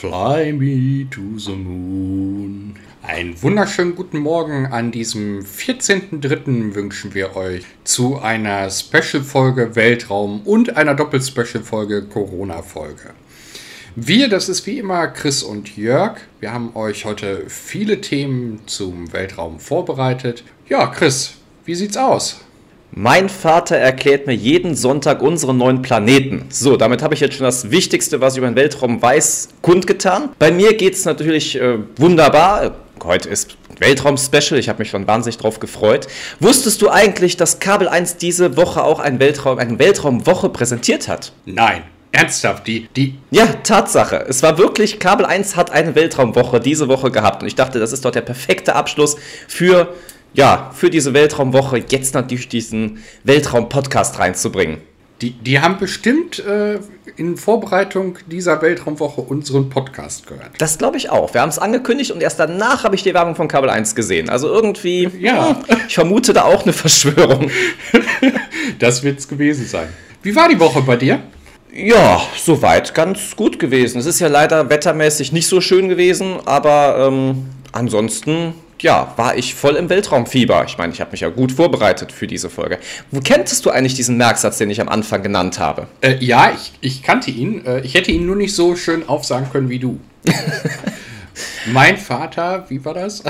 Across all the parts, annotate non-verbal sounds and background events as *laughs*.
Fly me to the moon. Einen wunderschönen guten Morgen an diesem 14.03. wünschen wir euch zu einer Special-Folge Weltraum und einer Doppel-Special-Folge Corona-Folge. Wir, das ist wie immer Chris und Jörg. Wir haben euch heute viele Themen zum Weltraum vorbereitet. Ja, Chris, wie sieht's aus? Mein Vater erklärt mir jeden Sonntag unseren neuen Planeten. So, damit habe ich jetzt schon das Wichtigste, was ich über den Weltraum weiß, kundgetan. Bei mir geht es natürlich äh, wunderbar. Heute ist Weltraum-Special, ich habe mich schon wahnsinnig drauf gefreut. Wusstest du eigentlich, dass Kabel 1 diese Woche auch einen Weltraum, eine Weltraumwoche präsentiert hat? Nein. Ernsthaft, die, die. Ja, Tatsache. Es war wirklich, Kabel 1 hat eine Weltraumwoche diese Woche gehabt. Und ich dachte, das ist doch der perfekte Abschluss für ja, für diese Weltraumwoche jetzt natürlich diesen Weltraum-Podcast reinzubringen. Die, die haben bestimmt äh, in Vorbereitung dieser Weltraumwoche unseren Podcast gehört. Das glaube ich auch. Wir haben es angekündigt und erst danach habe ich die Werbung von Kabel 1 gesehen. Also irgendwie, ja. ich vermute da auch eine Verschwörung. *laughs* das wird es gewesen sein. Wie war die Woche bei dir? Ja, soweit ganz gut gewesen. Es ist ja leider wettermäßig nicht so schön gewesen, aber ähm, ansonsten ja, war ich voll im Weltraumfieber. Ich meine, ich habe mich ja gut vorbereitet für diese Folge. Wo kenntest du eigentlich diesen Merksatz, den ich am Anfang genannt habe? Äh, ja, ich, ich kannte ihn. Äh, ich hätte ihn nur nicht so schön aufsagen können wie du. *laughs* mein Vater, wie war das?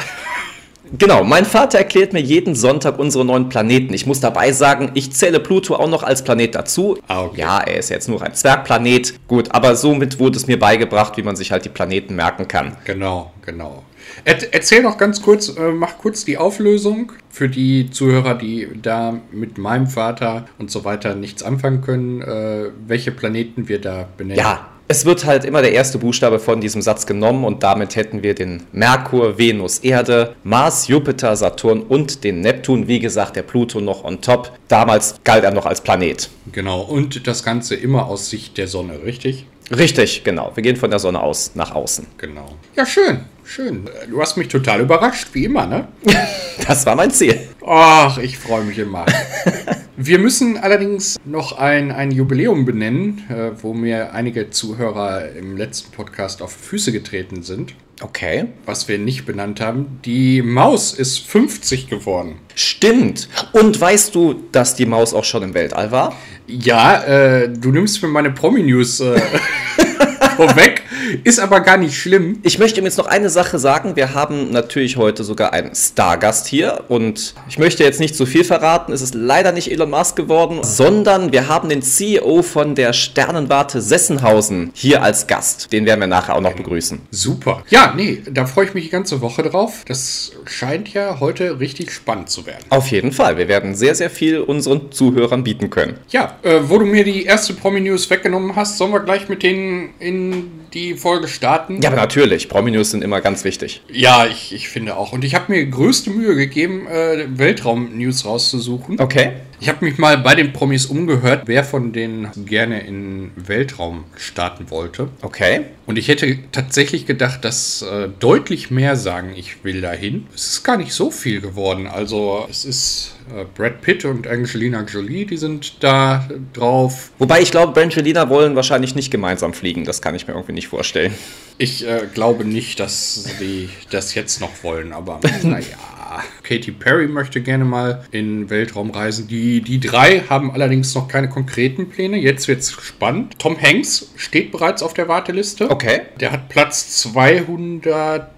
Genau, mein Vater erklärt mir jeden Sonntag unsere neuen Planeten. Ich muss dabei sagen, ich zähle Pluto auch noch als Planet dazu. Ah, okay. Ja, er ist jetzt nur ein Zwergplanet. Gut, aber somit wurde es mir beigebracht, wie man sich halt die Planeten merken kann. Genau, genau. Er, erzähl noch ganz kurz, äh, mach kurz die Auflösung für die Zuhörer, die da mit meinem Vater und so weiter nichts anfangen können, äh, welche Planeten wir da benennen. Ja, es wird halt immer der erste Buchstabe von diesem Satz genommen und damit hätten wir den Merkur, Venus, Erde, Mars, Jupiter, Saturn und den Neptun. Wie gesagt, der Pluto noch on top. Damals galt er noch als Planet. Genau, und das Ganze immer aus Sicht der Sonne, richtig? Richtig, genau. Wir gehen von der Sonne aus nach außen. Genau. Ja, schön. Schön. Du hast mich total überrascht, wie immer, ne? *laughs* das war mein Ziel. Ach, ich freue mich immer. *laughs* Wir müssen allerdings noch ein, ein Jubiläum benennen, äh, wo mir einige Zuhörer im letzten Podcast auf Füße getreten sind. Okay. Was wir nicht benannt haben. Die Maus ist 50 geworden. Stimmt. Und weißt du, dass die Maus auch schon im Weltall war? Ja, äh, du nimmst mir meine Promi-News äh, *laughs* vorweg. Ist aber gar nicht schlimm. Ich möchte ihm jetzt noch eine Sache sagen. Wir haben natürlich heute sogar einen Stargast hier und ich möchte jetzt nicht zu viel verraten. Es ist leider nicht Elon Musk geworden, sondern wir haben den CEO von der Sternenwarte Sessenhausen hier als Gast. Den werden wir nachher auch noch begrüßen. Super. Ja, nee, da freue ich mich die ganze Woche drauf. Das scheint ja heute richtig spannend zu werden. Auf jeden Fall. Wir werden sehr, sehr viel unseren Zuhörern bieten können. Ja, äh, wo du mir die erste Promi-News weggenommen hast, sollen wir gleich mit denen in die Folge starten? Ja, aber natürlich. Promi-News sind immer ganz wichtig. Ja, ich, ich finde auch. Und ich habe mir größte Mühe gegeben, äh, Weltraum-News rauszusuchen. Okay. Ich habe mich mal bei den Promis umgehört, wer von denen gerne in Weltraum starten wollte. Okay. Und ich hätte tatsächlich gedacht, dass äh, deutlich mehr sagen, ich will dahin. Es ist gar nicht so viel geworden. Also es ist äh, Brad Pitt und Angelina Jolie, die sind da drauf. Wobei ich glaube, Brangelina wollen wahrscheinlich nicht gemeinsam fliegen. Das kann ich mir irgendwie nicht vorstellen. Ich äh, glaube nicht, dass sie das jetzt noch wollen, aber naja. *laughs* Katy Perry möchte gerne mal in den Weltraum reisen. Die, die drei haben allerdings noch keine konkreten Pläne. Jetzt wird es spannend. Tom Hanks steht bereits auf der Warteliste. Okay. Der hat Platz 200.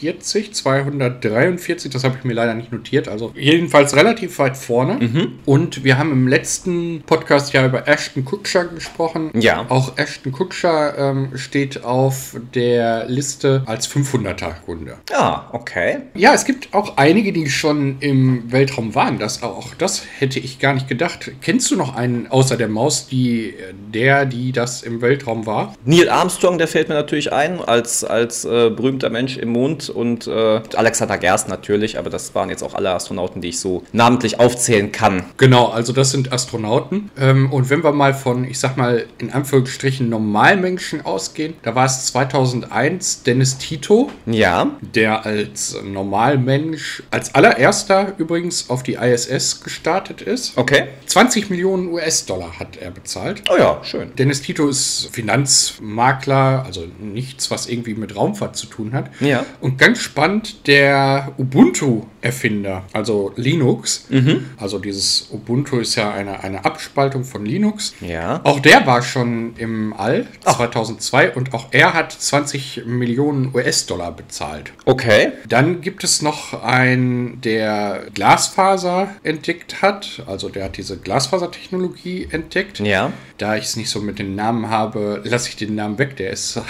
240, 243, das habe ich mir leider nicht notiert, also jedenfalls relativ weit vorne. Mhm. Und wir haben im letzten Podcast ja über Ashton Kutcher gesprochen. Ja. Auch Ashton Kutcher ähm, steht auf der Liste als 500er Kunde. Ah, okay. Ja, es gibt auch einige, die schon im Weltraum waren. Das, auch das hätte ich gar nicht gedacht. Kennst du noch einen außer der Maus, die der, die das im Weltraum war? Neil Armstrong, der fällt mir natürlich ein, als, als äh, berühmter Mensch im Mond und äh, Alexander Gerst natürlich, aber das waren jetzt auch alle Astronauten, die ich so namentlich aufzählen kann. Genau, also das sind Astronauten. Ähm, und wenn wir mal von, ich sag mal, in Anführungsstrichen Normalmenschen ausgehen, da war es 2001 Dennis Tito. Ja. Der als Normalmensch, als allererster übrigens auf die ISS gestartet ist. Okay. 20 Millionen US-Dollar hat er bezahlt. Oh ja, schön. Dennis Tito ist Finanzmakler, also nichts, was irgendwie mit Raumfahrt zu tun hat. Ja. Und ganz spannend, der Ubuntu-Erfinder, also Linux. Mhm. Also dieses Ubuntu ist ja eine, eine Abspaltung von Linux. Ja. Auch der war schon im All 2002 und auch er hat 20 Millionen US-Dollar bezahlt. Okay. Dann gibt es noch einen, der Glasfaser entdeckt hat. Also der hat diese Glasfasertechnologie entdeckt. Ja. Da ich es nicht so mit den Namen habe, lasse ich den Namen weg. Der ist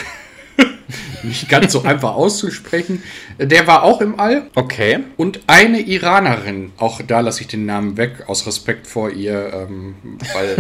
*laughs* nicht ganz so einfach auszusprechen. Der war auch im All. Okay. Und eine Iranerin, auch da lasse ich den Namen weg, aus Respekt vor ihr, ähm, weil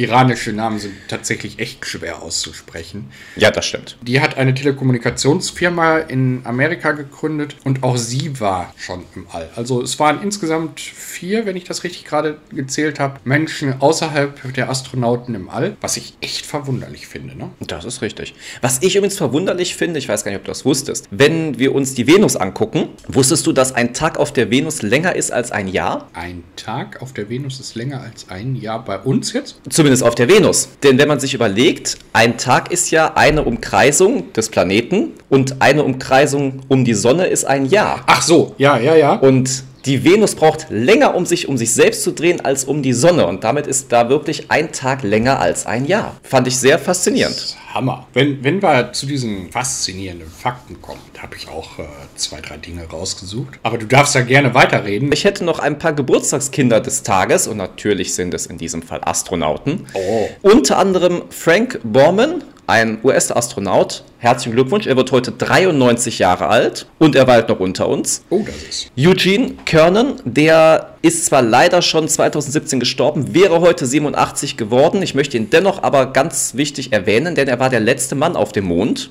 iranische Namen sind tatsächlich echt schwer auszusprechen. Ja, das stimmt. Die hat eine Telekommunikationsfirma in Amerika gegründet und auch sie war schon im All. Also es waren insgesamt vier, wenn ich das richtig gerade gezählt habe, Menschen außerhalb der Astronauten im All, was ich echt verwunderlich finde. Ne? Das ist richtig. Was ich übrigens verwunderlich finde, ich weiß gar nicht, ob du das wusstest, wenn wir uns die Venus angucken, wusstest du, dass ein Tag auf der Venus länger ist als ein Jahr? Ein Tag auf der Venus ist länger als ein Jahr bei uns jetzt? Zumindest auf der Venus. Denn wenn man sich überlegt, ein Tag ist ja eine Umkreisung des Planeten und eine Umkreisung um die Sonne ist ein Jahr. Ach so, ja, ja, ja. Und die Venus braucht länger, um sich um sich selbst zu drehen, als um die Sonne. Und damit ist da wirklich ein Tag länger als ein Jahr. Fand ich sehr faszinierend. Hammer. Wenn, wenn wir zu diesen faszinierenden Fakten kommen, da habe ich auch äh, zwei, drei Dinge rausgesucht. Aber du darfst da gerne weiterreden. Ich hätte noch ein paar Geburtstagskinder des Tages und natürlich sind es in diesem Fall Astronauten. Oh. Unter anderem Frank Borman, ein US-Astronaut. Herzlichen Glückwunsch, er wird heute 93 Jahre alt und er weilt noch unter uns. Oh, das ist. Eugene Kernan, der ist zwar leider schon 2017 gestorben, wäre heute 87 geworden. Ich möchte ihn dennoch aber ganz wichtig erwähnen, denn er war der letzte Mann auf dem Mond.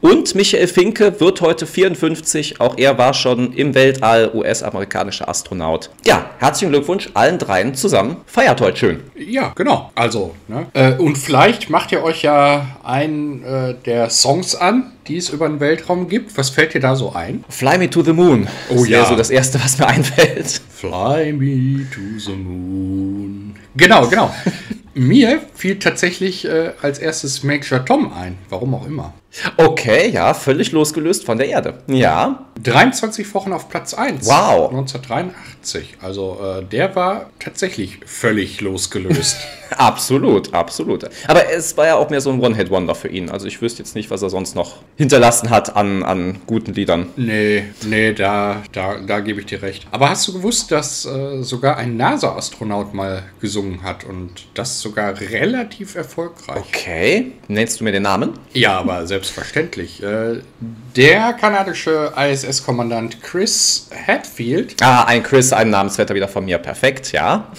Und Michael Finke wird heute 54, auch er war schon im Weltall US-amerikanischer Astronaut. Ja, herzlichen Glückwunsch allen dreien zusammen. Feiert heute schön. Ja, genau. Also, ne? Äh, und vielleicht macht ihr euch ja einen äh, der Songs an, die es über den Weltraum gibt. Was fällt dir da so ein? Fly Me to the Moon. Oh das ja. so das Erste, was mir *laughs* einfällt. Fly me to the moon. Genau, genau. *laughs* Mir fiel tatsächlich äh, als erstes Major Tom ein. Warum auch immer. Okay, ja, völlig losgelöst von der Erde. Ja, 23 Wochen auf Platz 1. Wow. 1983. Also äh, der war tatsächlich völlig losgelöst. *laughs* absolut, absolut. Aber es war ja auch mehr so ein One-Hit-Wonder für ihn. Also ich wüsste jetzt nicht, was er sonst noch hinterlassen hat an, an guten Liedern. nee, nee, da, da, da gebe ich dir recht. Aber hast du gewusst, dass äh, sogar ein NASA-Astronaut mal gesungen hat und das sogar relativ erfolgreich? Okay, nennst du mir den Namen? Ja, aber selbstverständlich. Äh, der kanadische ISS-Kommandant Chris Hadfield, Ah, ein Chris, ein Namensvetter wieder von mir. Perfekt, ja.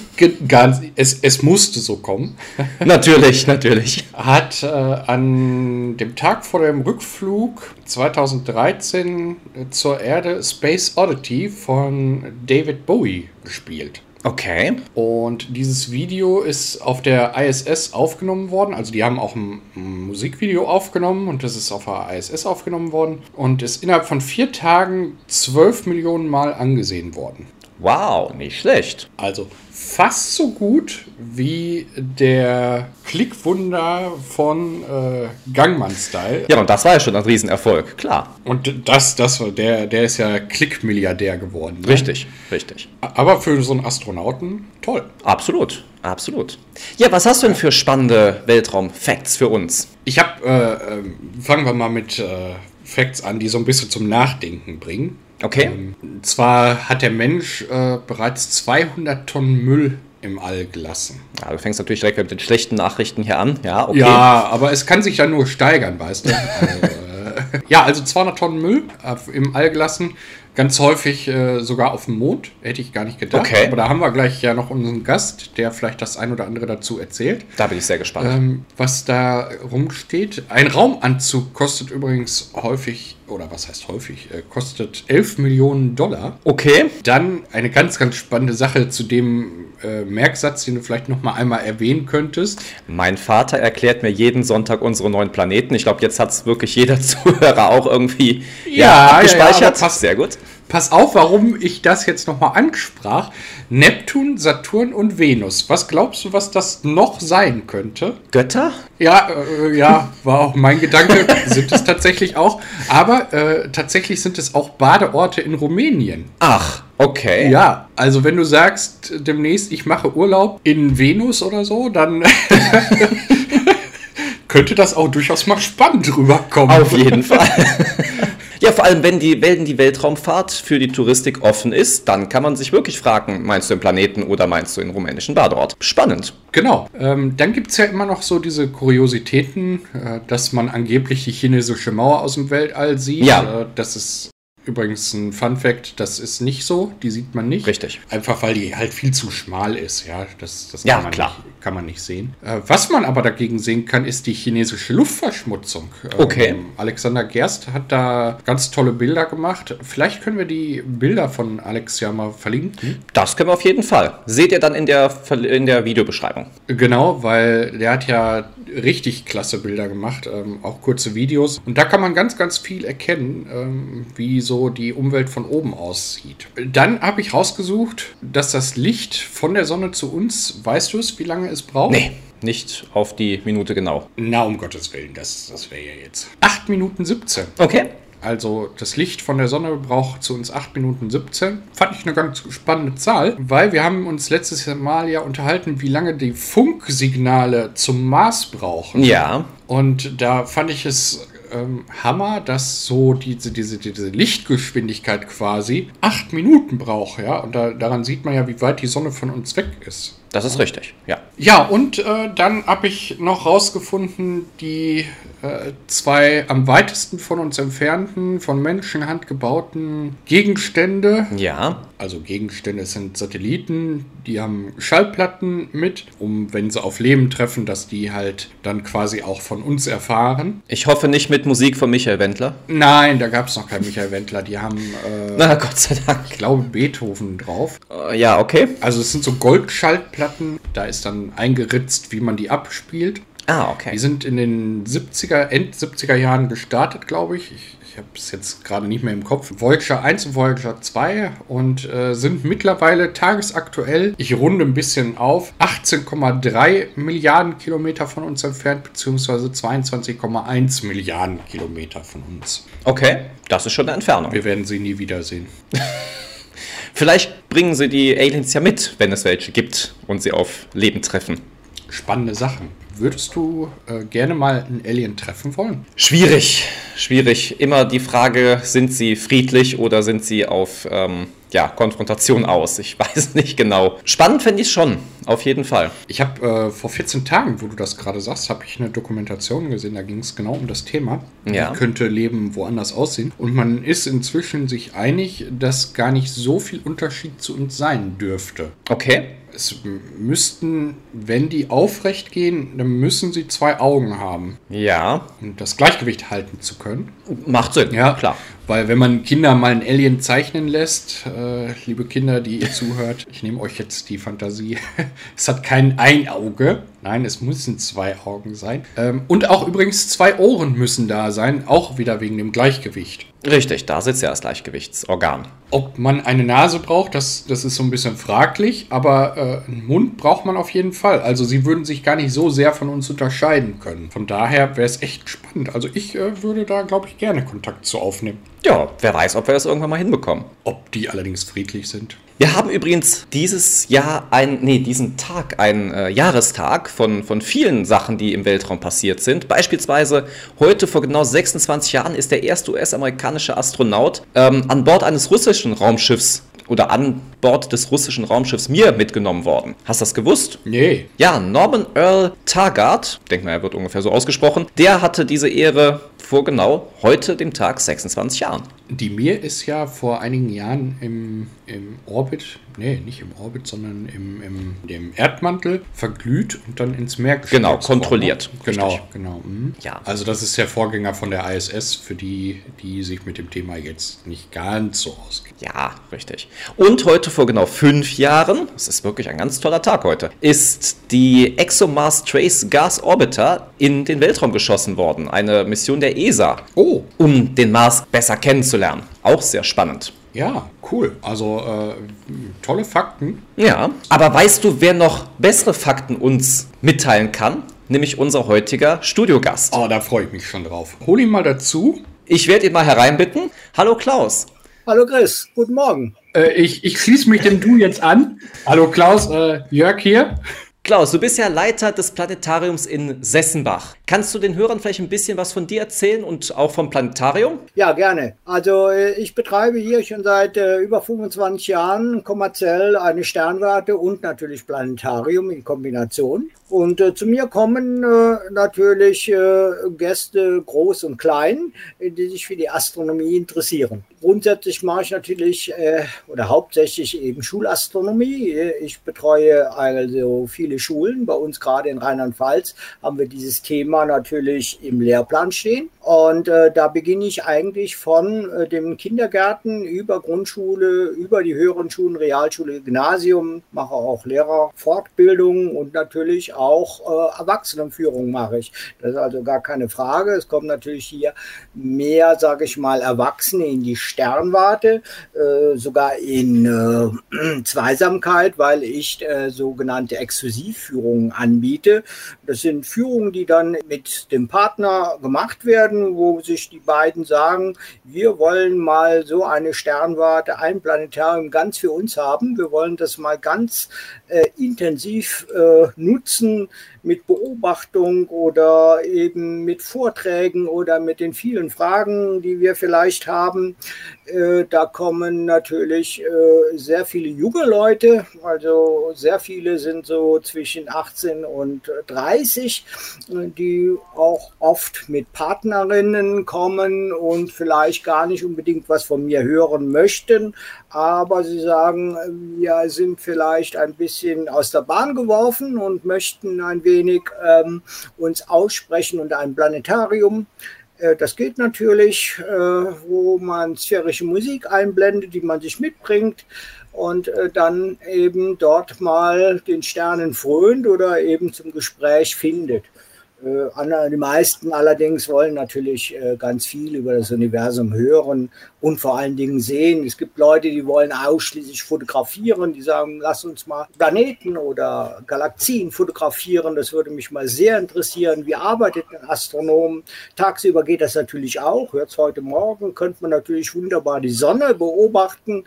ganz, es, es musste so kommen, *laughs* natürlich, natürlich. hat äh, an dem Tag vor dem Rückflug 2013 zur Erde Space Oddity von David Bowie gespielt. Okay. Und dieses Video ist auf der ISS aufgenommen worden. Also die haben auch ein, Musikvideo aufgenommen und das ist auf der ISS aufgenommen worden und ist innerhalb von vier Tagen 12 Millionen Mal angesehen worden. Wow, nicht schlecht. Also fast so gut wie der Klickwunder von äh, Gangman Style. Ja, und das war ja schon ein Riesenerfolg, klar. Und das, das der, der ist ja Klickmilliardär geworden. Ne? Richtig, richtig. Aber für so einen Astronauten toll. Absolut, absolut. Ja, was hast du denn für spannende Weltraum-Facts für uns? Ich habe, äh, ähm, fangen wir mal mit äh, Facts an, die so ein bisschen zum Nachdenken bringen. Okay. Und zwar hat der Mensch äh, bereits 200 Tonnen Müll im All gelassen. Ja, du fängst natürlich direkt mit den schlechten Nachrichten hier an. Ja, okay. Ja, aber es kann sich ja nur steigern, weißt du. *laughs* Also, äh, ja, also 200 Tonnen Müll äh, im All gelassen. Ganz häufig äh, sogar auf dem Mond, hätte ich gar nicht gedacht. Okay. Aber da haben wir gleich ja noch unseren Gast, der vielleicht das ein oder andere dazu erzählt. Da bin ich sehr gespannt. Ähm, was da rumsteht. Ein Raumanzug kostet übrigens häufig, oder was heißt häufig, äh, kostet 11 Millionen Dollar. okay. Dann eine ganz, ganz spannende Sache zu dem äh, Merksatz, den du vielleicht noch mal einmal erwähnen könntest. Mein Vater erklärt mir jeden Sonntag unsere neuen Planeten. Ich glaube, jetzt hat es wirklich jeder *laughs* Zuhörer auch irgendwie Ja, ja, ja, abgespeichert. aber passt. Sehr gut. Pass auf, warum ich das jetzt noch mal ansprach. Neptun, Saturn und Venus. Was glaubst du, was das noch sein könnte? Götter? Ja, äh, ja, war auch mein Gedanke. *laughs* sind es tatsächlich auch. Aber äh, tatsächlich sind es auch Badeorte in Rumänien. Ach, okay. Ja, also wenn du sagst demnächst, ich mache Urlaub in Venus oder so, dann *laughs* *laughs* könnte das auch durchaus mal spannend rüberkommen. Auf jeden Fall. Ja, vor allem, wenn die, wenn die Weltraumfahrt für die Touristik offen ist, dann kann man sich wirklich fragen, meinst du den Planeten oder meinst du den rumänischen Badeort? Spannend. Genau. Ähm, dann gibt es ja immer noch so diese Kuriositäten, äh, dass man angeblich die chinesische Mauer aus dem Weltall sieht. Ja. Äh, das ist übrigens ein Fun Fact, das ist nicht so, die sieht man nicht. Richtig. Einfach weil die halt viel zu schmal ist, ja. Das, das Ja, kann, man klar. Nicht, kann man nicht sehen. Äh, was man aber dagegen sehen kann, ist die chinesische Luftverschmutzung. Okay. Ähm, Alexander Gerst hat da ganz tolle Bilder gemacht. Vielleicht können wir die Bilder von Alex ja mal verlinken. Das können wir auf jeden Fall. Seht ihr dann in der, in der Videobeschreibung. Genau, weil der hat ja richtig klasse Bilder gemacht, ähm, auch kurze Videos. Und da kann man ganz, ganz viel erkennen, ähm, wie so die Umwelt von oben aussieht. Dann habe ich rausgesucht, dass das Licht von der Sonne zu uns, weißt du es, wie lange es braucht? Nee, nicht auf die Minute genau. Na, um Gottes Willen, das, das wäre ja jetzt. 8 Minuten 17. Okay. Also das Licht von der Sonne braucht zu uns 8 Minuten 17. Fand ich eine ganz spannende Zahl, weil wir haben uns letztes Mal ja unterhalten, wie lange die Funksignale zum Mars brauchen. Ja. Und da fand ich es ähm, Hammer, dass so diese, diese, diese Lichtgeschwindigkeit quasi 8 Minuten braucht, ja. Und da, daran sieht man ja, wie weit die Sonne von uns weg ist. Das ist richtig, ja. Ja, und äh, dann habe ich noch rausgefunden, die äh, zwei am weitesten von uns entfernten, von Menschenhand gebauten Gegenstände. Ja. Also Gegenstände sind Satelliten, die haben Schallplatten mit, um, wenn sie auf Leben treffen, dass die halt dann quasi auch von uns erfahren. Ich hoffe nicht mit Musik von Michael Wendler. Nein, da gab es noch keinen Michael Wendler, die haben, äh, *laughs* Na, Gott sei Dank. ich glaube, Beethoven drauf. Äh, Ja, okay. Also es sind so Goldschallplatten, da ist dann eingeritzt, wie man die abspielt. Ah, okay. Die sind in den 70er, End 70er Jahren gestartet, glaube ich. Ich, ich habe es jetzt gerade nicht mehr im Kopf. Voyager 1 und Voyager 2 und äh, sind mittlerweile tagesaktuell, ich runde ein bisschen auf, 18,3 Milliarden Kilometer von uns entfernt, beziehungsweise 22,1 Milliarden Kilometer von uns. Okay, das ist schon eine Entfernung. Wir werden sie nie wiedersehen. *laughs* Vielleicht bringen sie die Aliens ja mit, wenn es welche gibt und sie auf Leben treffen. Spannende Sachen. Würdest du äh, gerne mal einen Alien treffen wollen? Schwierig, schwierig. Immer die Frage, sind sie friedlich oder sind sie auf ähm, ja, Konfrontation aus? Ich *laughs* weiß nicht genau. Spannend fände ich es schon, auf jeden Fall. Ich habe äh, vor 14 Tagen, wo du das gerade sagst, habe ich eine Dokumentation gesehen, da ging es genau um das Thema. Ja. Wie könnte Leben woanders aussehen? Und man ist inzwischen sich einig, dass gar nicht so viel Unterschied zu uns sein dürfte. Okay. Es müssten, wenn die aufrecht gehen, dann müssen sie zwei Augen haben, Ja, um das Gleichgewicht halten zu können. macht Sinn. Ja, klar. Weil wenn man Kinder mal ein Alien zeichnen lässt, äh, liebe Kinder, die ihr *laughs* zuhört, ich nehme euch jetzt die Fantasie. *laughs* es hat kein ein Auge. Nein, es müssen zwei Augen sein. Ähm, und auch übrigens zwei Ohren müssen da sein, auch wieder wegen dem Gleichgewicht. Richtig, da sitzt ja das Gleichgewichtsorgan. Ob man eine Nase braucht, das, das ist so ein bisschen fraglich, aber äh, einen Mund braucht man auf jeden Fall. Also sie würden sich gar nicht so sehr von uns unterscheiden können. Von daher wäre es echt spannend. Also ich äh, würde da, glaube ich, gerne Kontakt zu aufnehmen. Ja, wer weiß, ob wir das irgendwann mal hinbekommen. Ob die allerdings friedlich sind. Wir haben übrigens dieses Jahr ein, nee, diesen Tag, einen äh, Jahrestag von, von vielen Sachen, die im Weltraum passiert sind. Beispielsweise heute vor genau 26 Jahren ist der erste US-amerikanische Astronaut ähm, an Bord eines russischen Raumschiffs oder an Bord des russischen Raumschiffs Mir mitgenommen worden. Hast du das gewusst? Nee. Ja, Norman Earl Taggart, denk mal, er wird ungefähr so ausgesprochen, der hatte diese Ehre vor genau heute, dem Tag, 26 Jahren. Die Mir ist ja vor einigen Jahren im, im Orbit, nee, nicht im Orbit, sondern im, im dem Erdmantel verglüht und dann ins Meer gestürzt Genau, kontrolliert. Genau, Richtig. genau. Mhm. Ja. Also das ist der Vorgänger von der ISS, für die, die sich mit dem Thema jetzt nicht ganz so auskennen. Ja, richtig. Und heute vor genau fünf Jahren, das ist wirklich ein ganz toller Tag heute, ist die ExoMars Trace Gas Orbiter in den Weltraum geschossen worden. Eine Mission der ESA. Oh. Um den Mars besser kennenzulernen. Auch sehr spannend. Ja, cool. Also äh, tolle Fakten. Ja, aber weißt du, wer noch bessere Fakten uns mitteilen kann? Nämlich unser heutiger Studiogast. Oh, da freue ich mich schon drauf. Hol ihn mal dazu. Ich werde ihn mal hereinbitten. Hallo Klaus. Hallo Chris, guten Morgen. Äh, ich ich schließe mich dem Du jetzt an. Hallo Klaus, äh, Jörg hier. Klaus, du bist ja Leiter des Planetariums in Sessenbach. Kannst du den Hörern vielleicht ein bisschen was von dir erzählen und auch vom Planetarium? Ja, gerne. Also äh, ich betreibe hier schon seit äh, über 25 Jahren kommerziell eine Sternwarte und natürlich Planetarium in Kombination. Und äh, zu mir kommen äh, natürlich äh, Gäste groß und klein, die sich für die Astronomie interessieren. Grundsätzlich mache ich natürlich äh, oder hauptsächlich eben Schulastronomie. Ich betreue also viele Schulen. Bei uns gerade in Rheinland-Pfalz haben wir dieses Thema natürlich im Lehrplan stehen. Und äh, da beginne ich eigentlich von äh, dem Kindergarten über Grundschule, über die höheren Schulen, Realschule, Gymnasium, mache auch Lehrerfortbildung und natürlich auch äh, Erwachsenenführung mache ich. Das ist also gar keine Frage. Es kommen natürlich hier mehr, sage ich mal, Erwachsene in die Sternwarte, äh, sogar in äh, *clears throat* Zweisamkeit, weil ich äh, sogenannte Exklusivführungen anbiete. Das sind Führungen, die dann mit dem Partner gemacht werden, wo sich die beiden sagen, wir wollen mal so eine Sternwarte, ein Planetarium ganz für uns haben. Wir wollen das mal ganz äh, intensiv äh, nutzen mit Beobachtung oder eben mit Vorträgen oder mit den vielen Fragen, die wir vielleicht haben. Äh, da kommen natürlich äh, sehr viele junge Leute, also sehr viele sind so zwischen 18 und 30, die auch oft mit Partnerinnen kommen und vielleicht gar nicht unbedingt was von mir hören möchten, aber sie sagen, wir sind vielleicht ein bisschen aus der Bahn geworfen und möchten ein wenig ähm, uns aussprechen unter einem Planetarium. Äh, das geht natürlich, äh, wo man sphärische Musik einblendet, die man sich mitbringt und äh, dann eben dort mal den Sternen frönt oder eben zum Gespräch findet. Die meisten allerdings wollen natürlich ganz viel über das Universum hören und vor allen Dingen sehen. Es gibt Leute, die wollen ausschließlich fotografieren, die sagen, lass uns mal Planeten oder Galaxien fotografieren. Das würde mich mal sehr interessieren. Wie arbeitet ein Astronom? Tagsüber geht das natürlich auch. Jetzt heute Morgen könnte man natürlich wunderbar die Sonne beobachten.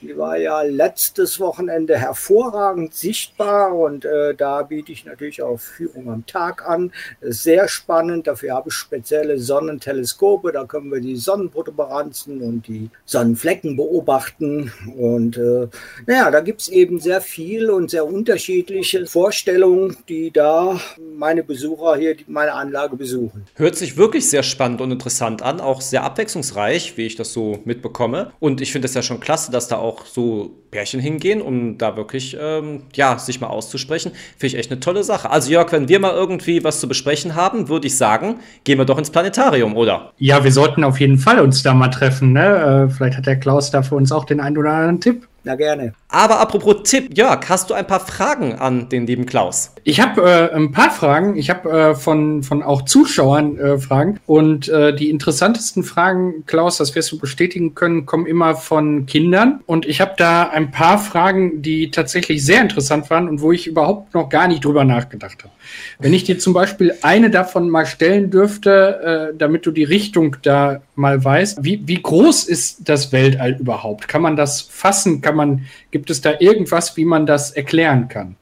Die war ja letztes Wochenende hervorragend sichtbar und äh, da biete ich natürlich auch Führung am Tag an. Sehr spannend. Dafür habe ich spezielle Sonnenteleskope. Da können wir die Sonnenprotuberanzen und die Sonnenflecken beobachten. Und äh, naja, da gibt es eben sehr viel und sehr unterschiedliche Vorstellungen, die da meine Besucher hier meine Anlage besuchen. Hört sich wirklich sehr spannend und interessant an, auch sehr abwechslungsreich, wie ich das so mitbekomme. Und ich finde es ja schon klasse, dass da auch so Pärchen hingehen, um da wirklich ähm, ja, sich mal auszusprechen. Finde ich echt eine tolle Sache. Also Jörg, wenn wir mal irgendwie was zu besprechen haben, würde ich sagen, gehen wir doch ins Planetarium, oder? Ja, wir sollten auf jeden Fall uns da mal treffen. Ne? Äh, vielleicht hat der Klaus da für uns auch den einen oder anderen Tipp. Na gerne. Aber apropos Tipp, Jörg, hast du ein paar Fragen an den lieben Klaus? Ich habe äh, ein paar Fragen. Ich habe äh, von, von auch Zuschauern äh, Fragen. Und äh, die interessantesten Fragen, Klaus, das wirst du bestätigen können, kommen immer von Kindern. Und ich habe da ein paar Fragen, die tatsächlich sehr interessant waren und wo ich überhaupt noch gar nicht drüber nachgedacht habe. Wenn ich dir zum Beispiel eine davon mal stellen dürfte, äh, damit du die Richtung da mal weißt, wie, wie groß ist das Weltall überhaupt? Kann man das fassen? Kann man, gibt es da irgendwas, wie man das erklären kann?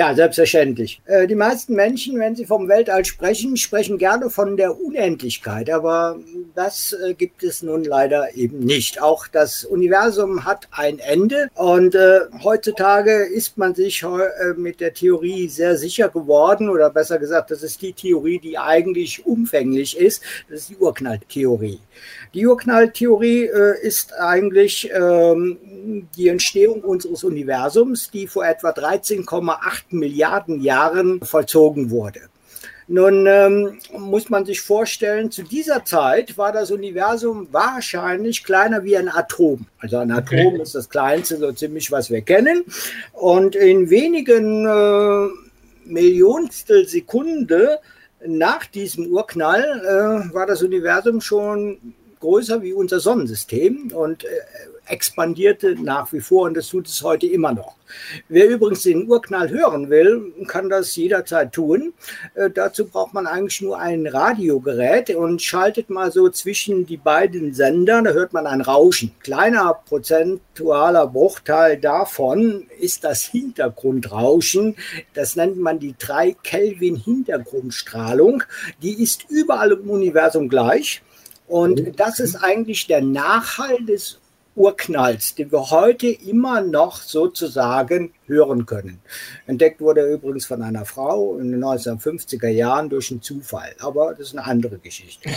Ja, selbstverständlich. Äh, die meisten Menschen, wenn sie vom Weltall sprechen, sprechen gerne von der Unendlichkeit, aber das äh, gibt es nun leider eben nicht. Auch das Universum hat ein Ende und äh, heutzutage ist man sich mit der Theorie sehr sicher geworden oder besser gesagt, das ist die Theorie, die eigentlich umfänglich ist. Das ist die Urknalltheorie. Die Urknalltheorie äh, ist eigentlich ähm, die Entstehung unseres Universums, die vor etwa 13,8 Milliarden Jahren vollzogen wurde. Nun ähm, muss man sich vorstellen, zu dieser Zeit war das Universum wahrscheinlich kleiner wie ein Atom. Also ein Atom okay. ist das kleinste, so ziemlich, was wir kennen. Und in wenigen äh, Millionstel Sekunde nach diesem Urknall äh, war das Universum schon größer wie unser Sonnensystem und äh, expandierte nach wie vor und das tut es heute immer noch. Wer übrigens den Urknall hören will, kann das jederzeit tun. Äh, dazu braucht man eigentlich nur ein Radiogerät und schaltet mal so zwischen die beiden Sender, da hört man ein Rauschen. Kleiner prozentualer Bruchteil davon ist das Hintergrundrauschen. Das nennt man die 3 Kelvin Hintergrundstrahlung. Die ist überall im Universum gleich. Und das ist eigentlich der Nachhall des Urknalls, den wir heute immer noch sozusagen hören können. Entdeckt wurde er übrigens von einer Frau in den 1950er Jahren durch einen Zufall, aber das ist eine andere Geschichte.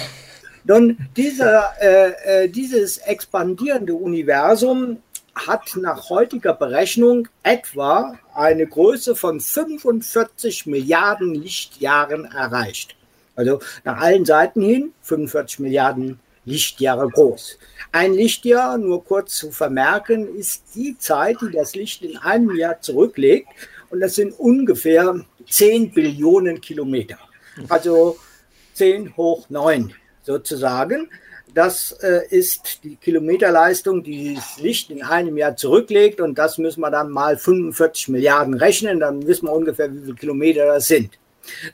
Nun, dieser, äh, äh, dieses expandierende Universum hat nach heutiger Berechnung etwa eine Größe von 45 Milliarden Lichtjahren erreicht. Also nach allen Seiten hin 45 Milliarden Lichtjahre groß. Ein Lichtjahr, nur kurz zu vermerken, ist die Zeit, die das Licht in einem Jahr zurücklegt. Und das sind ungefähr 10 Billionen Kilometer. Also 10 hoch 9 sozusagen. Das äh, ist die Kilometerleistung, die das Licht in einem Jahr zurücklegt. Und das müssen wir dann mal 45 Milliarden rechnen. Dann wissen wir ungefähr, wie viele Kilometer das sind.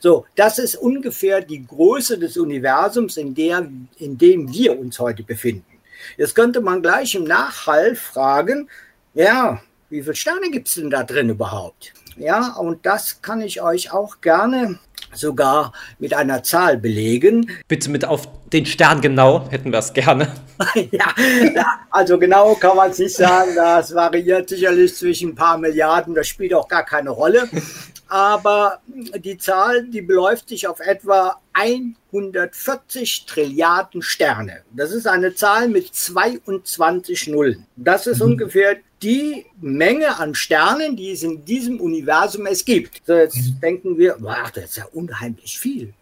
So, das ist ungefähr die Größe des Universums, in, der, in dem wir uns heute befinden. Jetzt könnte man gleich im Nachhall fragen, ja, wie viele Sterne gibt es denn da drin überhaupt? Ja, und das kann ich euch auch gerne sogar mit einer Zahl belegen. Bitte mit auf den Stern genau, hätten wir es gerne. *laughs* ja, also genau kann man es nicht sagen. Das variiert sicherlich zwischen ein paar Milliarden, das spielt auch gar keine Rolle aber die Zahl, die beläuft sich auf etwa 140 Trilliarden Sterne. Das ist eine Zahl mit 22 Nullen. Das ist mhm. ungefähr die Menge an Sternen, die es in diesem Universum es gibt. So, jetzt mhm. denken wir, ach, das ist ja unheimlich viel.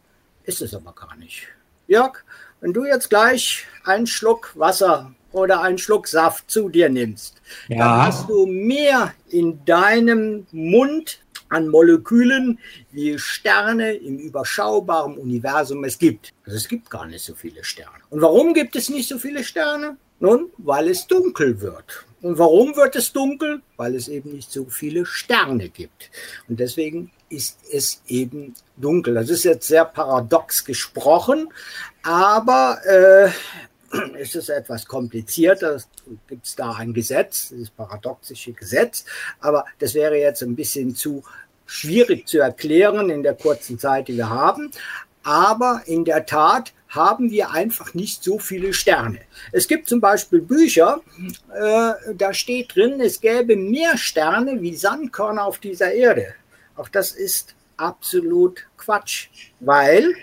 Ist es aber gar nicht. Jörg, wenn du jetzt gleich einen Schluck Wasser oder einen Schluck Saft zu dir nimmst, ja. dann hast du mehr in deinem Mund an Molekülen wie Sterne im überschaubaren Universum es gibt. Also es gibt gar nicht so viele Sterne. Und warum gibt es nicht so viele Sterne? Nun, weil es dunkel wird. Und warum wird es dunkel? Weil es eben nicht so viele Sterne gibt. Und deswegen ist es eben dunkel. Das ist jetzt sehr paradox gesprochen, aber äh, *clears throat* ist es etwas komplizierter. Gibt es da ein Gesetz, das paradoxische Gesetz, aber das wäre jetzt ein bisschen zu schwierig zu erklären in der kurzen Zeit, die wir haben. Aber in der Tat haben wir einfach nicht so viele Sterne. Es gibt zum Beispiel Bücher, äh, da steht drin, es gäbe mehr Sterne wie Sandkörner auf dieser Erde. Auch das ist absolut Quatsch, weil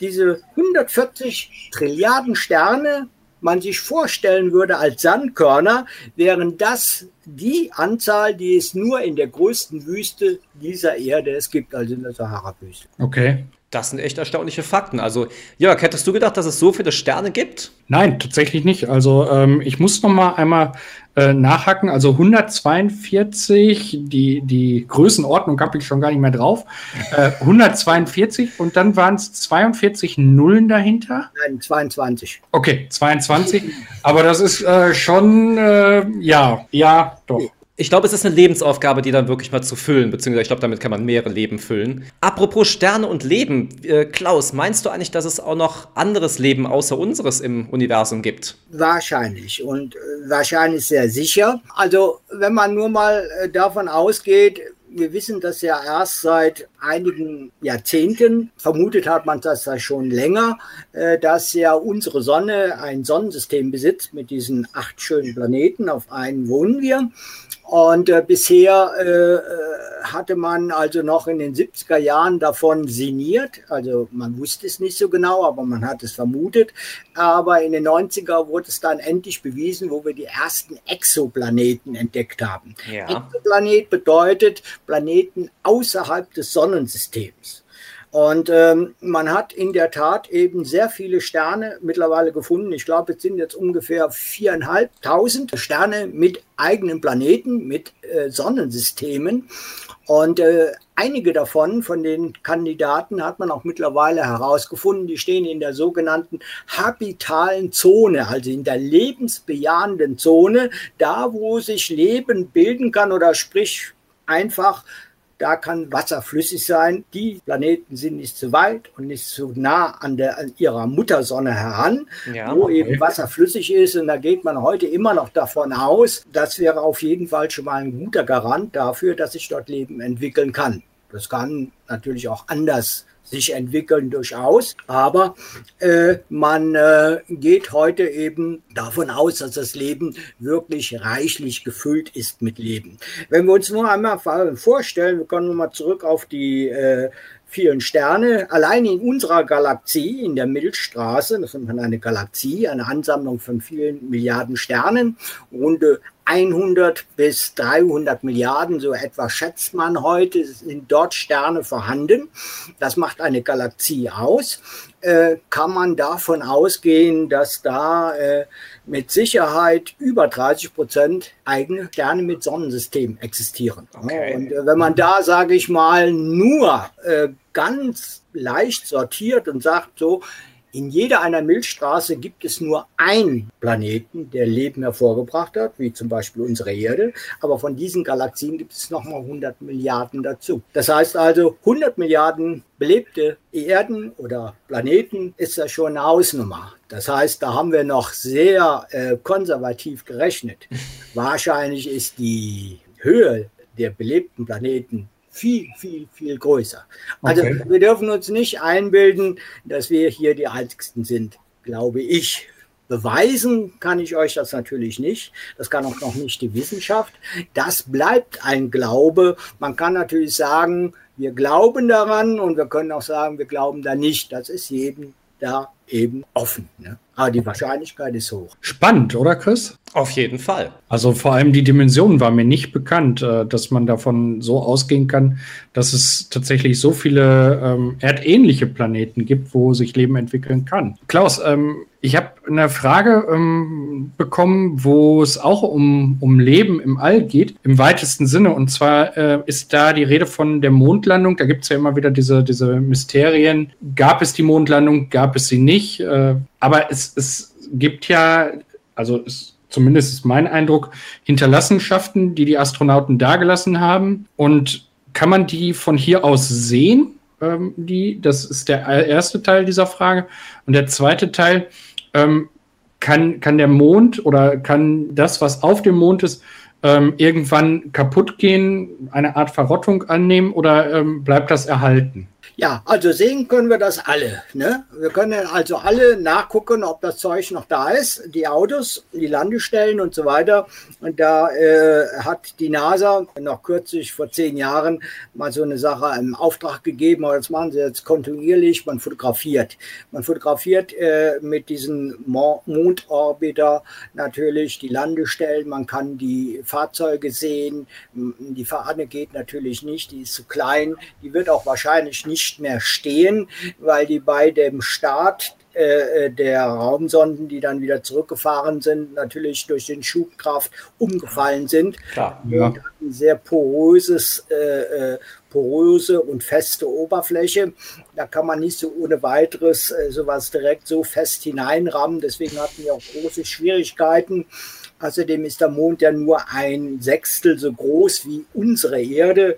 diese 140 Trilliarden Sterne man sich vorstellen würde als Sandkörner, wären das die Anzahl, die es nur in der größten Wüste dieser Erde es gibt, also in der Sahara-Wüste. Okay. Das sind echt erstaunliche Fakten. Also, Jörg, hättest du gedacht, dass es so viele Sterne gibt? Nein, tatsächlich nicht. Also, ähm, ich muss noch mal einmal äh, nachhaken. Also 142, die, die Größenordnung habe ich schon gar nicht mehr drauf. Äh, 142 und dann waren es 42 Nullen dahinter? Nein, 22. Okay, 22. Aber das ist äh, schon, äh, ja, ja, doch. Ich glaube, es ist eine Lebensaufgabe, die dann wirklich mal zu füllen, beziehungsweise ich glaube, damit kann man mehrere Leben füllen. Apropos Sterne und Leben, äh, Klaus, meinst du eigentlich, dass es auch noch anderes Leben außer unseres im Universum gibt? Wahrscheinlich und äh, wahrscheinlich sehr sicher. Also, wenn man nur mal äh, davon ausgeht, wir wissen das ja erst seit einigen Jahrzehnten. Vermutet hat man das ja schon länger, äh, dass ja unsere Sonne ein Sonnensystem besitzt mit diesen acht schönen Planeten. Auf einen wohnen wir. Und äh, bisher äh, äh hatte man also noch in den 70er Jahren davon sinniert. Also man wusste es nicht so genau, aber man hat es vermutet. Aber in den 90er wurde es dann endlich bewiesen, wo wir die ersten Exoplaneten entdeckt haben. Ja. Exoplanet bedeutet Planeten außerhalb des Sonnensystems. Und ähm, man hat in der Tat eben sehr viele Sterne mittlerweile gefunden. Ich glaube, es sind jetzt ungefähr viereinhalbtausend Sterne mit eigenen Planeten, mit äh, Sonnensystemen. Und äh, einige davon, von den Kandidaten, hat man auch mittlerweile herausgefunden, die stehen in der sogenannten habitalen Zone, also in der lebensbejahenden Zone, da wo sich Leben bilden kann oder sprich einfach da kann Wasser flüssig sein. Die Planeten sind nicht zu weit und nicht zu nah an, der, an ihrer Muttersonne heran, ja, wo okay. eben Wasser flüssig ist. Und da geht man heute immer noch davon aus, das wäre auf jeden Fall schon mal ein guter Garant dafür, dass sich dort Leben entwickeln kann. Das kann natürlich auch anders sich entwickeln durchaus. Aber äh, man äh, geht heute eben davon aus, dass das Leben wirklich reichlich gefüllt ist mit Leben. Wenn wir uns nur einmal vorstellen, wir kommen mal zurück auf die äh, vielen Sterne. Allein in unserer Galaxie, in der Milchstraße, das ist eine Galaxie, eine Ansammlung von vielen Milliarden Sternen, rund 100 bis 300 Milliarden, so etwa schätzt man heute, sind dort Sterne vorhanden. Das macht eine Galaxie aus. Äh, kann man davon ausgehen, dass da äh, mit Sicherheit über 30 Prozent eigene Sterne mit Sonnensystem existieren. Okay. Und äh, wenn man da, sage ich mal, nur äh, ganz leicht sortiert und sagt, so, in jeder einer Milchstraße gibt es nur einen Planeten, der Leben hervorgebracht hat, wie zum Beispiel unsere Erde. Aber von diesen Galaxien gibt es nochmal 100 Milliarden dazu. Das heißt also, 100 Milliarden belebte Erden oder Planeten ist ja schon eine Hausnummer. Das heißt, da haben wir noch sehr äh, konservativ gerechnet. *laughs* Wahrscheinlich ist die Höhe der belebten Planeten viel, viel, viel größer. Also okay. wir dürfen uns nicht einbilden, dass wir hier die Einzigsten sind, glaube ich. Beweisen kann ich euch das natürlich nicht. Das kann auch noch nicht die Wissenschaft. Das bleibt ein Glaube. Man kann natürlich sagen, wir glauben daran und wir können auch sagen, wir glauben da nicht. Das ist jedem da eben offen. Ne? Aber die Wahrscheinlichkeit ist hoch. Spannend, oder Chris? Auf jeden Fall. Also vor allem die Dimension war mir nicht bekannt, äh, dass man davon so ausgehen kann, dass es tatsächlich so viele ähm, erdähnliche Planeten gibt, wo sich Leben entwickeln kann. Klaus, ähm, ich habe eine Frage ähm, bekommen, wo es auch um, um Leben im All geht, im weitesten Sinne. Und zwar äh, ist da die Rede von der Mondlandung. Da gibt es ja immer wieder diese, diese Mysterien. Gab es die Mondlandung? Gab es sie nicht? Äh, aber es, es gibt ja, also es zumindest ist mein Eindruck, Hinterlassenschaften, die die Astronauten dagelassen haben. Und kann man die von hier aus sehen? Ähm, die, das ist der erste Teil dieser Frage. Und der zweite Teil, ähm, kann, kann der Mond oder kann das, was auf dem Mond ist, ähm, irgendwann kaputt gehen, eine Art Verrottung annehmen oder ähm, bleibt das erhalten? Ja, also sehen können wir das alle. Ne? Wir können also alle nachgucken, ob das Zeug noch da ist, die Autos, die Landestellen und so weiter. Und da äh, hat die NASA noch kürzlich vor zehn Jahren mal so eine Sache im Auftrag gegeben, aber das machen sie jetzt kontinuierlich, man fotografiert. Man fotografiert äh, mit diesem Mondorbiter natürlich die Landestellen, man kann die Fahrzeuge sehen, die Fahne geht natürlich nicht, die ist zu klein, die wird auch wahrscheinlich nicht nicht mehr stehen, weil die bei dem Start äh, äh, der Raumsonden, die dann wieder zurückgefahren sind, natürlich durch den Schubkraft umgefallen sind. Klar, ja. Und ein sehr poröses, äh, äh, poröse und feste Oberfläche. Da kann man nicht so ohne weiteres äh, sowas direkt so fest hineinrammen. Deswegen hatten wir auch große Schwierigkeiten. Außerdem ist der Mond ja nur ein Sechstel so groß wie unsere Erde.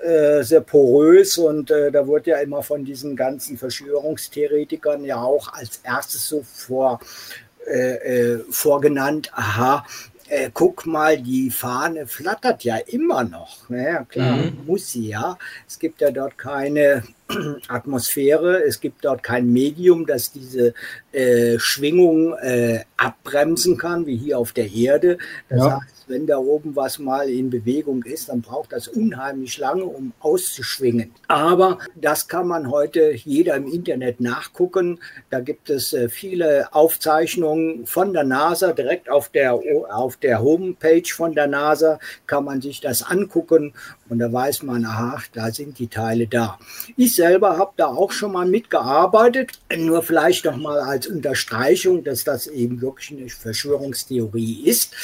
Äh, sehr porös und äh, da wurde ja immer von diesen ganzen Verschwörungstheoretikern ja auch als erstes so vor, äh, äh vorgenannt, aha, äh, guck mal, die Fahne flattert ja immer noch. Naja, klar, mhm. muss sie ja. Es gibt ja dort keine *clears throat* Atmosphäre, es gibt dort kein Medium, das diese äh, Schwingung äh, abbremsen kann, wie hier auf der Erde. Das ja. heißt, wenn da oben was mal in Bewegung ist, dann braucht das unheimlich lange, um auszuschwingen. Aber das kann man heute jeder im Internet nachgucken. Da gibt es äh, viele Aufzeichnungen von der NASA, direkt auf der, auf der Homepage von der NASA kann man sich das angucken und da weiß man, aha, da sind die Teile da. Ich selber habe da auch schon mal mitgearbeitet, nur vielleicht noch mal als Unterstreichung, dass das eben wirklich eine Verschwörungstheorie ist.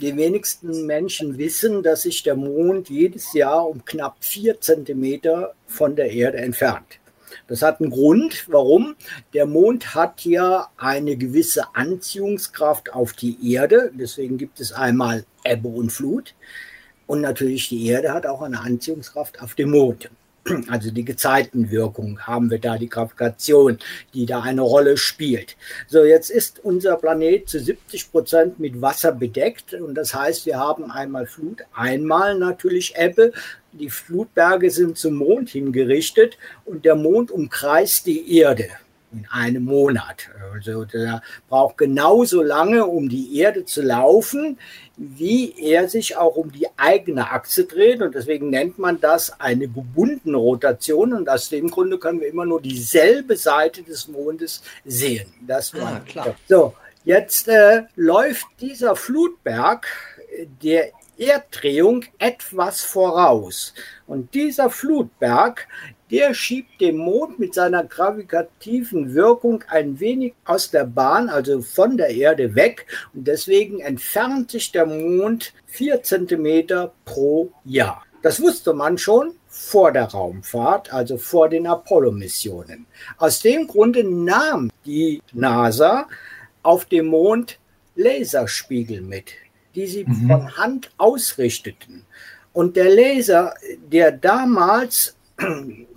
Die wenigsten Menschen wissen, dass sich der Mond jedes Jahr um knapp vier Zentimeter von der Erde entfernt. Das hat einen Grund. Warum? Der Mond hat ja eine gewisse Anziehungskraft auf die Erde. Deswegen gibt es einmal Ebbe und Flut. Und natürlich die Erde hat auch eine Anziehungskraft auf den Mond. Also die Gezeitenwirkung haben wir da, die Gravitation, die da eine Rolle spielt. So, jetzt ist unser Planet zu 70 Prozent mit Wasser bedeckt und das heißt, wir haben einmal Flut, einmal natürlich Ebbe. Die Flutberge sind zum Mond hingerichtet und der Mond umkreist die Erde in einem Monat. Also der braucht genauso lange, um die Erde zu laufen, wie er sich auch um die eigene Achse dreht. Und deswegen nennt man das eine gebundene Rotation. Und aus dem Grunde können wir immer nur dieselbe Seite des Mondes sehen. Das ah, war ah, klar. So, jetzt äh, läuft dieser Flutberg der Erddrehung etwas voraus. Und dieser Flutberg der schiebt den Mond mit seiner gravitativen Wirkung ein wenig aus der Bahn, also von der Erde weg. Und deswegen entfernt sich der Mond vier Zentimeter pro Jahr. Das wusste man schon vor der Raumfahrt, also vor den Apollo-Missionen. Aus dem Grunde nahm die NASA auf dem Mond Laserspiegel mit, die sie mhm. von Hand ausrichteten. Und der Laser, der damals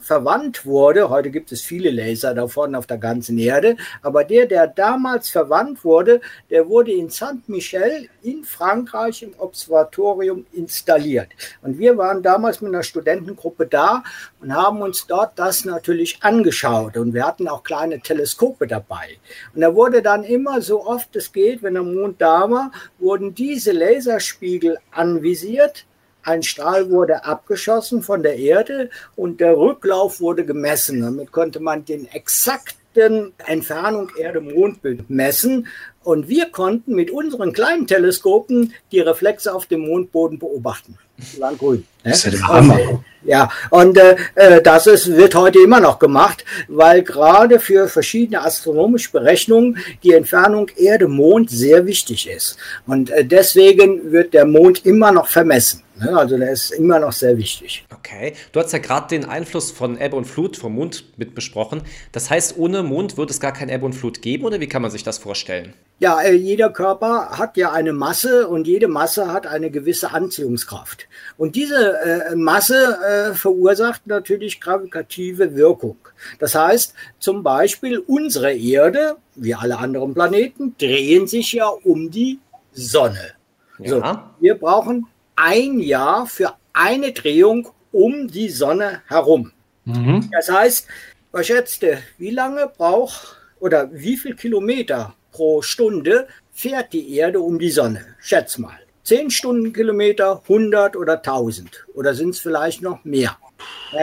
verwandt wurde, heute gibt es viele Laser davon auf der ganzen Erde, aber der, der damals verwandt wurde, der wurde in Saint-Michel in Frankreich im Observatorium installiert. Und wir waren damals mit einer Studentengruppe da und haben uns dort das natürlich angeschaut. Und wir hatten auch kleine Teleskope dabei. Und da wurde dann immer so oft es geht, wenn der Mond da war, wurden diese Laserspiegel anvisiert ein Strahl wurde abgeschossen von der Erde und der Rücklauf wurde gemessen. Damit konnte man den exakten Entfernung Erde-Mond messen. Und wir konnten mit unseren kleinen Teleskopen die Reflexe auf dem Mondboden beobachten. Die waren grün. Das ist ja der Hammer. Ja, und äh, äh, das ist, wird heute immer noch gemacht, weil gerade für verschiedene astronomische Berechnungen die Entfernung Erde-Mond sehr wichtig ist. Und äh, deswegen wird der Mond immer noch vermessen. Ne? Also der ist immer noch sehr wichtig. Okay, du hast ja gerade den Einfluss von Ebbe und Flut vom Mond mit besprochen. Das heißt, ohne Mond wird es gar kein Ebbe und Flut geben oder wie kann man sich das vorstellen? Ja, äh, jeder Körper hat ja eine Masse und jede Masse hat eine gewisse Anziehungskraft. Und diese äh, Masse äh, verursacht natürlich gravitative Wirkung. Das heißt, zum Beispiel unsere Erde, wie alle anderen Planeten, drehen sich ja um die Sonne. Ja. So, wir brauchen ein Jahr für eine Drehung um die Sonne herum. Mhm. Das heißt, was schätzt ihr, wie lange braucht oder wie viel Kilometer pro Stunde fährt die Erde um die Sonne? Schätz mal. 10 Stundenkilometer, 100 oder 1000 oder sind es vielleicht noch mehr?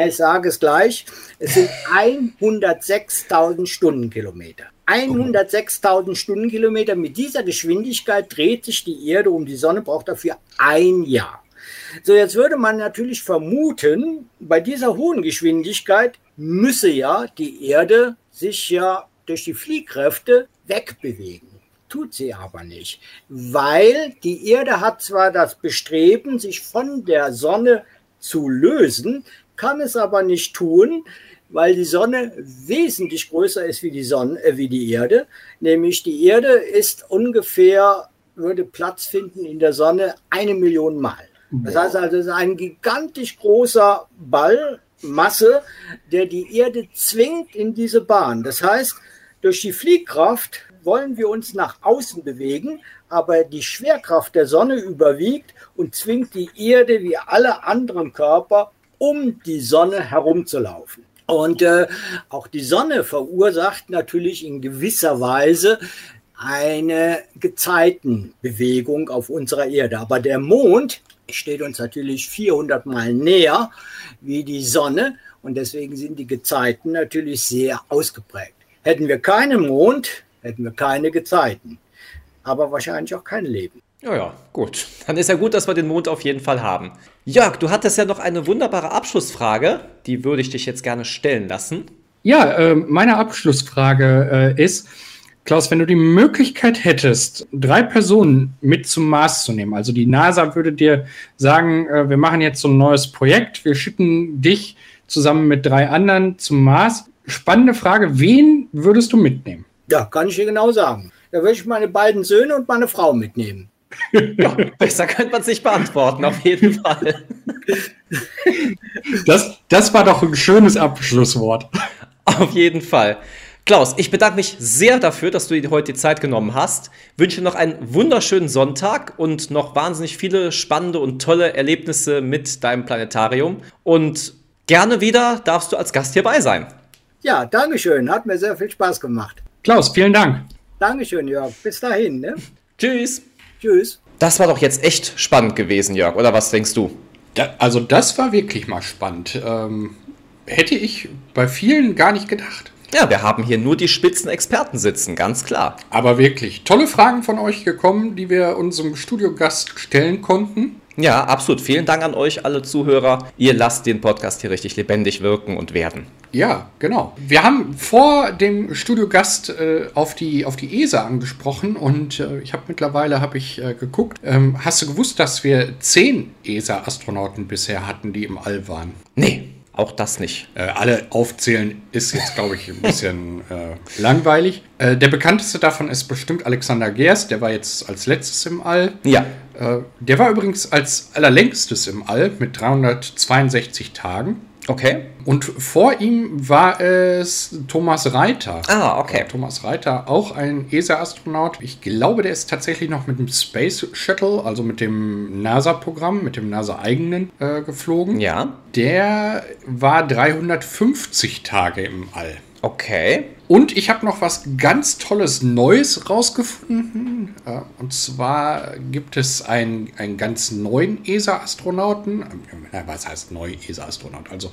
Ich sage es gleich, es sind *laughs* 106.000 Stundenkilometer. 106.000 Stundenkilometer. Mit dieser Geschwindigkeit dreht sich die Erde um die Sonne, braucht dafür ein Jahr. So, jetzt würde man natürlich vermuten, bei dieser hohen Geschwindigkeit müsse ja die Erde sich ja durch die Fliehkräfte wegbewegen. Tut sie aber nicht, weil die Erde hat zwar das Bestreben, sich von der Sonne zu lösen, kann es aber nicht tun, weil die Sonne wesentlich größer ist wie die Sonne, äh, wie die Erde. Nämlich die Erde ist ungefähr, würde Platz finden in der Sonne eine Million Mal. Das heißt also, es ist ein gigantisch großer Ball, Masse, der die Erde zwingt in diese Bahn. Das heißt, durch die Fliehkraft wollen wir uns nach außen bewegen, aber die Schwerkraft der Sonne überwiegt und zwingt die Erde wie alle anderen Körper um die Sonne herumzulaufen. Und äh, auch die Sonne verursacht natürlich in gewisser Weise eine Gezeitenbewegung auf unserer Erde. Aber der Mond steht uns natürlich 400 Mal näher wie die Sonne und deswegen sind die Gezeiten natürlich sehr ausgeprägt. Hätten wir keinen Mond, hätten wir keine Gezeiten, aber wahrscheinlich auch kein Leben. Ja, ja, gut. Dann ist ja gut, dass wir den Mond auf jeden Fall haben. Jörg, du hattest ja noch eine wunderbare Abschlussfrage. Die würde ich dich jetzt gerne stellen lassen. Ja, äh, meine Abschlussfrage äh, ist, Klaus, wenn du die Möglichkeit hättest, drei Personen mit zum Mars zu nehmen, also die NASA würde dir sagen, äh, wir machen jetzt so ein neues Projekt, wir schicken dich zusammen mit drei anderen zum Mars. Spannende Frage, wen würdest du mitnehmen? Ja, kann ich dir genau sagen. Da würde ich meine beiden Söhne und meine Frau mitnehmen. Ja, besser könnte man es nicht beantworten, auf jeden Fall. Das, das war doch ein schönes Abschlusswort. Auf jeden Fall. Klaus, ich bedanke mich sehr dafür, dass du dir heute die Zeit genommen hast. Wünsche noch einen wunderschönen Sonntag und noch wahnsinnig viele spannende und tolle Erlebnisse mit deinem Planetarium. Und gerne wieder darfst du als Gast hierbei sein. Ja, Dankeschön. Hat mir sehr viel Spaß gemacht. Klaus, vielen Dank. Dankeschön, Jörg. Bis dahin. Ne? Tschüss. Tschüss. Das war doch jetzt echt spannend gewesen, Jörg, oder was denkst du? Da, also das war wirklich mal spannend. Ähm, hätte ich bei vielen gar nicht gedacht. Ja, wir haben hier nur die Spitzenexperten sitzen, ganz klar. Aber wirklich tolle Fragen von euch gekommen, die wir unserem Studiogast stellen konnten. Ja, absolut. Vielen Dank an euch, alle Zuhörer. Ihr lasst den Podcast hier richtig lebendig wirken und werden. Ja, genau. Wir haben vor dem Studiogast äh, auf, die, auf die ESA angesprochen und äh, ich habe mittlerweile hab ich, äh, geguckt. Ähm, hast du gewusst, dass wir zehn ESA-Astronauten bisher hatten, die im All waren? Nee. Auch das nicht. Äh, alle aufzählen ist jetzt, glaube ich, ein bisschen äh, langweilig. Äh, der bekannteste davon ist bestimmt Alexander Gerst, der war jetzt als letztes im All. Ja. Äh, der war übrigens als allerlängstes im All mit 362 Tagen. Okay. Und vor ihm war es Thomas Reiter. Ah, okay. Thomas Reiter, auch ein ESA-Astronaut. Ich glaube, der ist tatsächlich noch mit dem Space Shuttle, also mit dem NASA-Programm, mit dem NASA-eigenen, äh, geflogen. Ja. Der war 350 Tage im All. Okay. Und ich habe noch was ganz Tolles Neues rausgefunden. Äh, und zwar gibt es einen, einen ganz neuen ESA-Astronauten. Äh, was heißt neu ESA-Astronaut? Also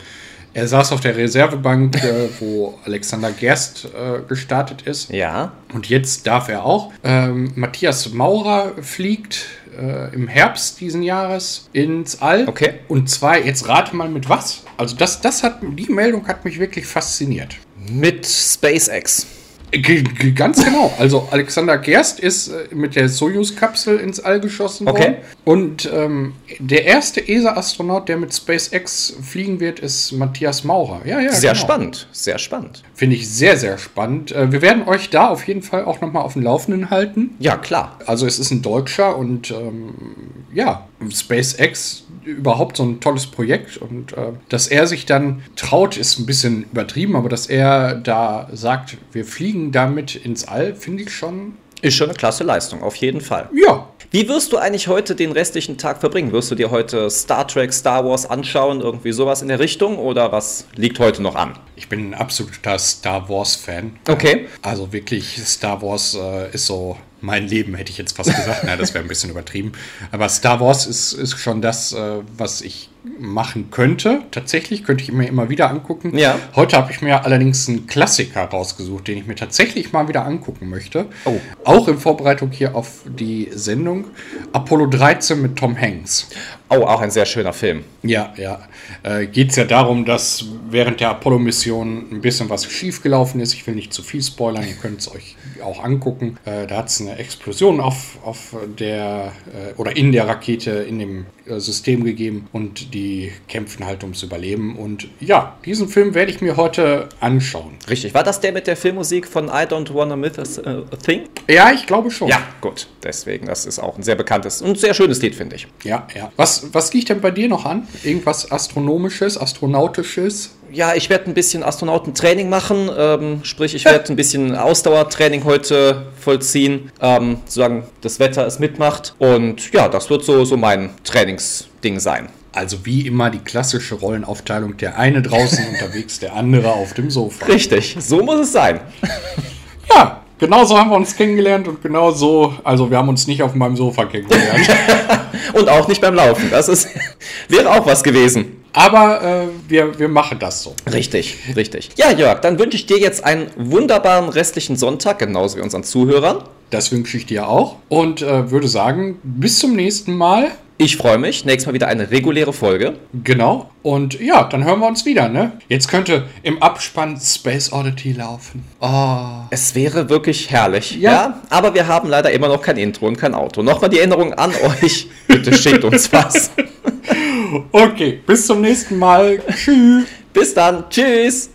er saß auf der Reservebank, äh, wo Alexander Gerst äh, gestartet ist. Ja. Und jetzt darf er auch. Ähm, Matthias Maurer fliegt äh, im Herbst diesen Jahres ins All. Okay. Und zwar, jetzt rate mal mit was. Also das, das hat, die Meldung hat mich wirklich fasziniert. Mit SpaceX. G ganz genau. Also Alexander Gerst ist äh, mit der Soyuz-Kapsel ins All geschossen Okay. worden. Und ähm, der erste ESA-Astronaut, der mit SpaceX fliegen wird, ist Matthias Maurer. Ja, ja. Sehr genau. spannend, sehr spannend. Finde ich sehr, sehr spannend. Äh, wir werden euch da auf jeden Fall auch nochmal auf dem Laufenden halten. Ja, klar. Also es ist ein Deutscher und ähm, ja, SpaceX überhaupt so ein tolles Projekt und äh, dass er sich dann traut, ist ein bisschen übertrieben, aber dass er da sagt, wir fliegen damit ins All, finde ich schon, Ist schon eine klasse Leistung, auf jeden Fall. ja, Wie wirst du eigentlich heute den restlichen Tag verbringen? Wirst du dir heute Star Trek, Star Wars anschauen, irgendwie sowas in der Richtung oder was liegt heute noch an? ich bin ein absoluter Star Wars-Fan. Okay. Also wirklich, Star Wars äh, ist so mein Leben, hätte ich jetzt fast gesagt. Na, das wäre ein bisschen übertrieben. Aber Star Wars ist, ist schon das, äh, was ich machen könnte. Tatsächlich könnte ich mir immer wieder angucken. Ja. Heute habe ich mir allerdings einen Klassiker rausgesucht, den ich mir tatsächlich mal wieder angucken möchte. Oh. Auch in Vorbereitung hier auf die Sendung. Apollo 13 mit Tom Hanks. Oh, auch ein sehr schöner Film. Ja, ja. Äh, Geht es ja darum, dass während der Apollo-Mission ein bisschen was schiefgelaufen ist. Ich will nicht zu viel spoilern, ihr könnt es euch auch angucken. Äh, da hat es eine Explosion auf, auf der äh, oder in der Rakete, in dem äh, System gegeben und die kämpfen halt ums Überleben. Und ja, diesen Film werde ich mir heute anschauen. Richtig. War das der mit der Filmmusik von I Don't Wanna Miss a, a Thing? Ja, ich glaube schon. Ja, gut. Deswegen, das ist auch ein sehr bekanntes und sehr schönes Lied, finde ich. Ja, ja. Was, was liegt denn bei dir noch an? Irgendwas Astronomisches, Astronautisches? ja, ich werde ein bisschen Astronautentraining machen, ähm, sprich, ich werde ein bisschen *laughs* Ausdauertraining heute vollziehen, ähm, solange das Wetter es mitmacht. Und ja, das wird so, so mein Trainingsding sein. Also wie immer die klassische Rollenaufteilung, der eine draußen *laughs* unterwegs, der andere auf dem Sofa. Richtig, so muss es sein. *laughs* Ja, genau so haben wir uns kennengelernt und genau so, also wir haben uns nicht auf meinem Sofa kennengelernt. *laughs* und auch nicht beim Laufen, das ist, wäre auch was gewesen. Aber äh, wir, wir machen das so. Richtig, richtig. Ja, Jörg, dann wünsche ich dir jetzt einen wunderbaren restlichen Sonntag, genauso wie unseren Zuhörern. Das wünsche ich dir auch. Und äh, würde sagen, bis zum nächsten Mal. Ich freue mich. Nächstes Mal wieder eine reguläre Folge. Genau. Und ja, dann hören wir uns wieder, ne? Jetzt könnte im Abspann Space Oddity laufen. Oh. Es wäre wirklich herrlich. Ja. ja. Aber wir haben leider immer noch kein Intro und kein Auto. Nochmal die Erinnerung an *laughs* euch. Bitte schickt uns was. *laughs* Okay, bis zum nächsten Mal. Tschüss. Bis dann. Tschüss.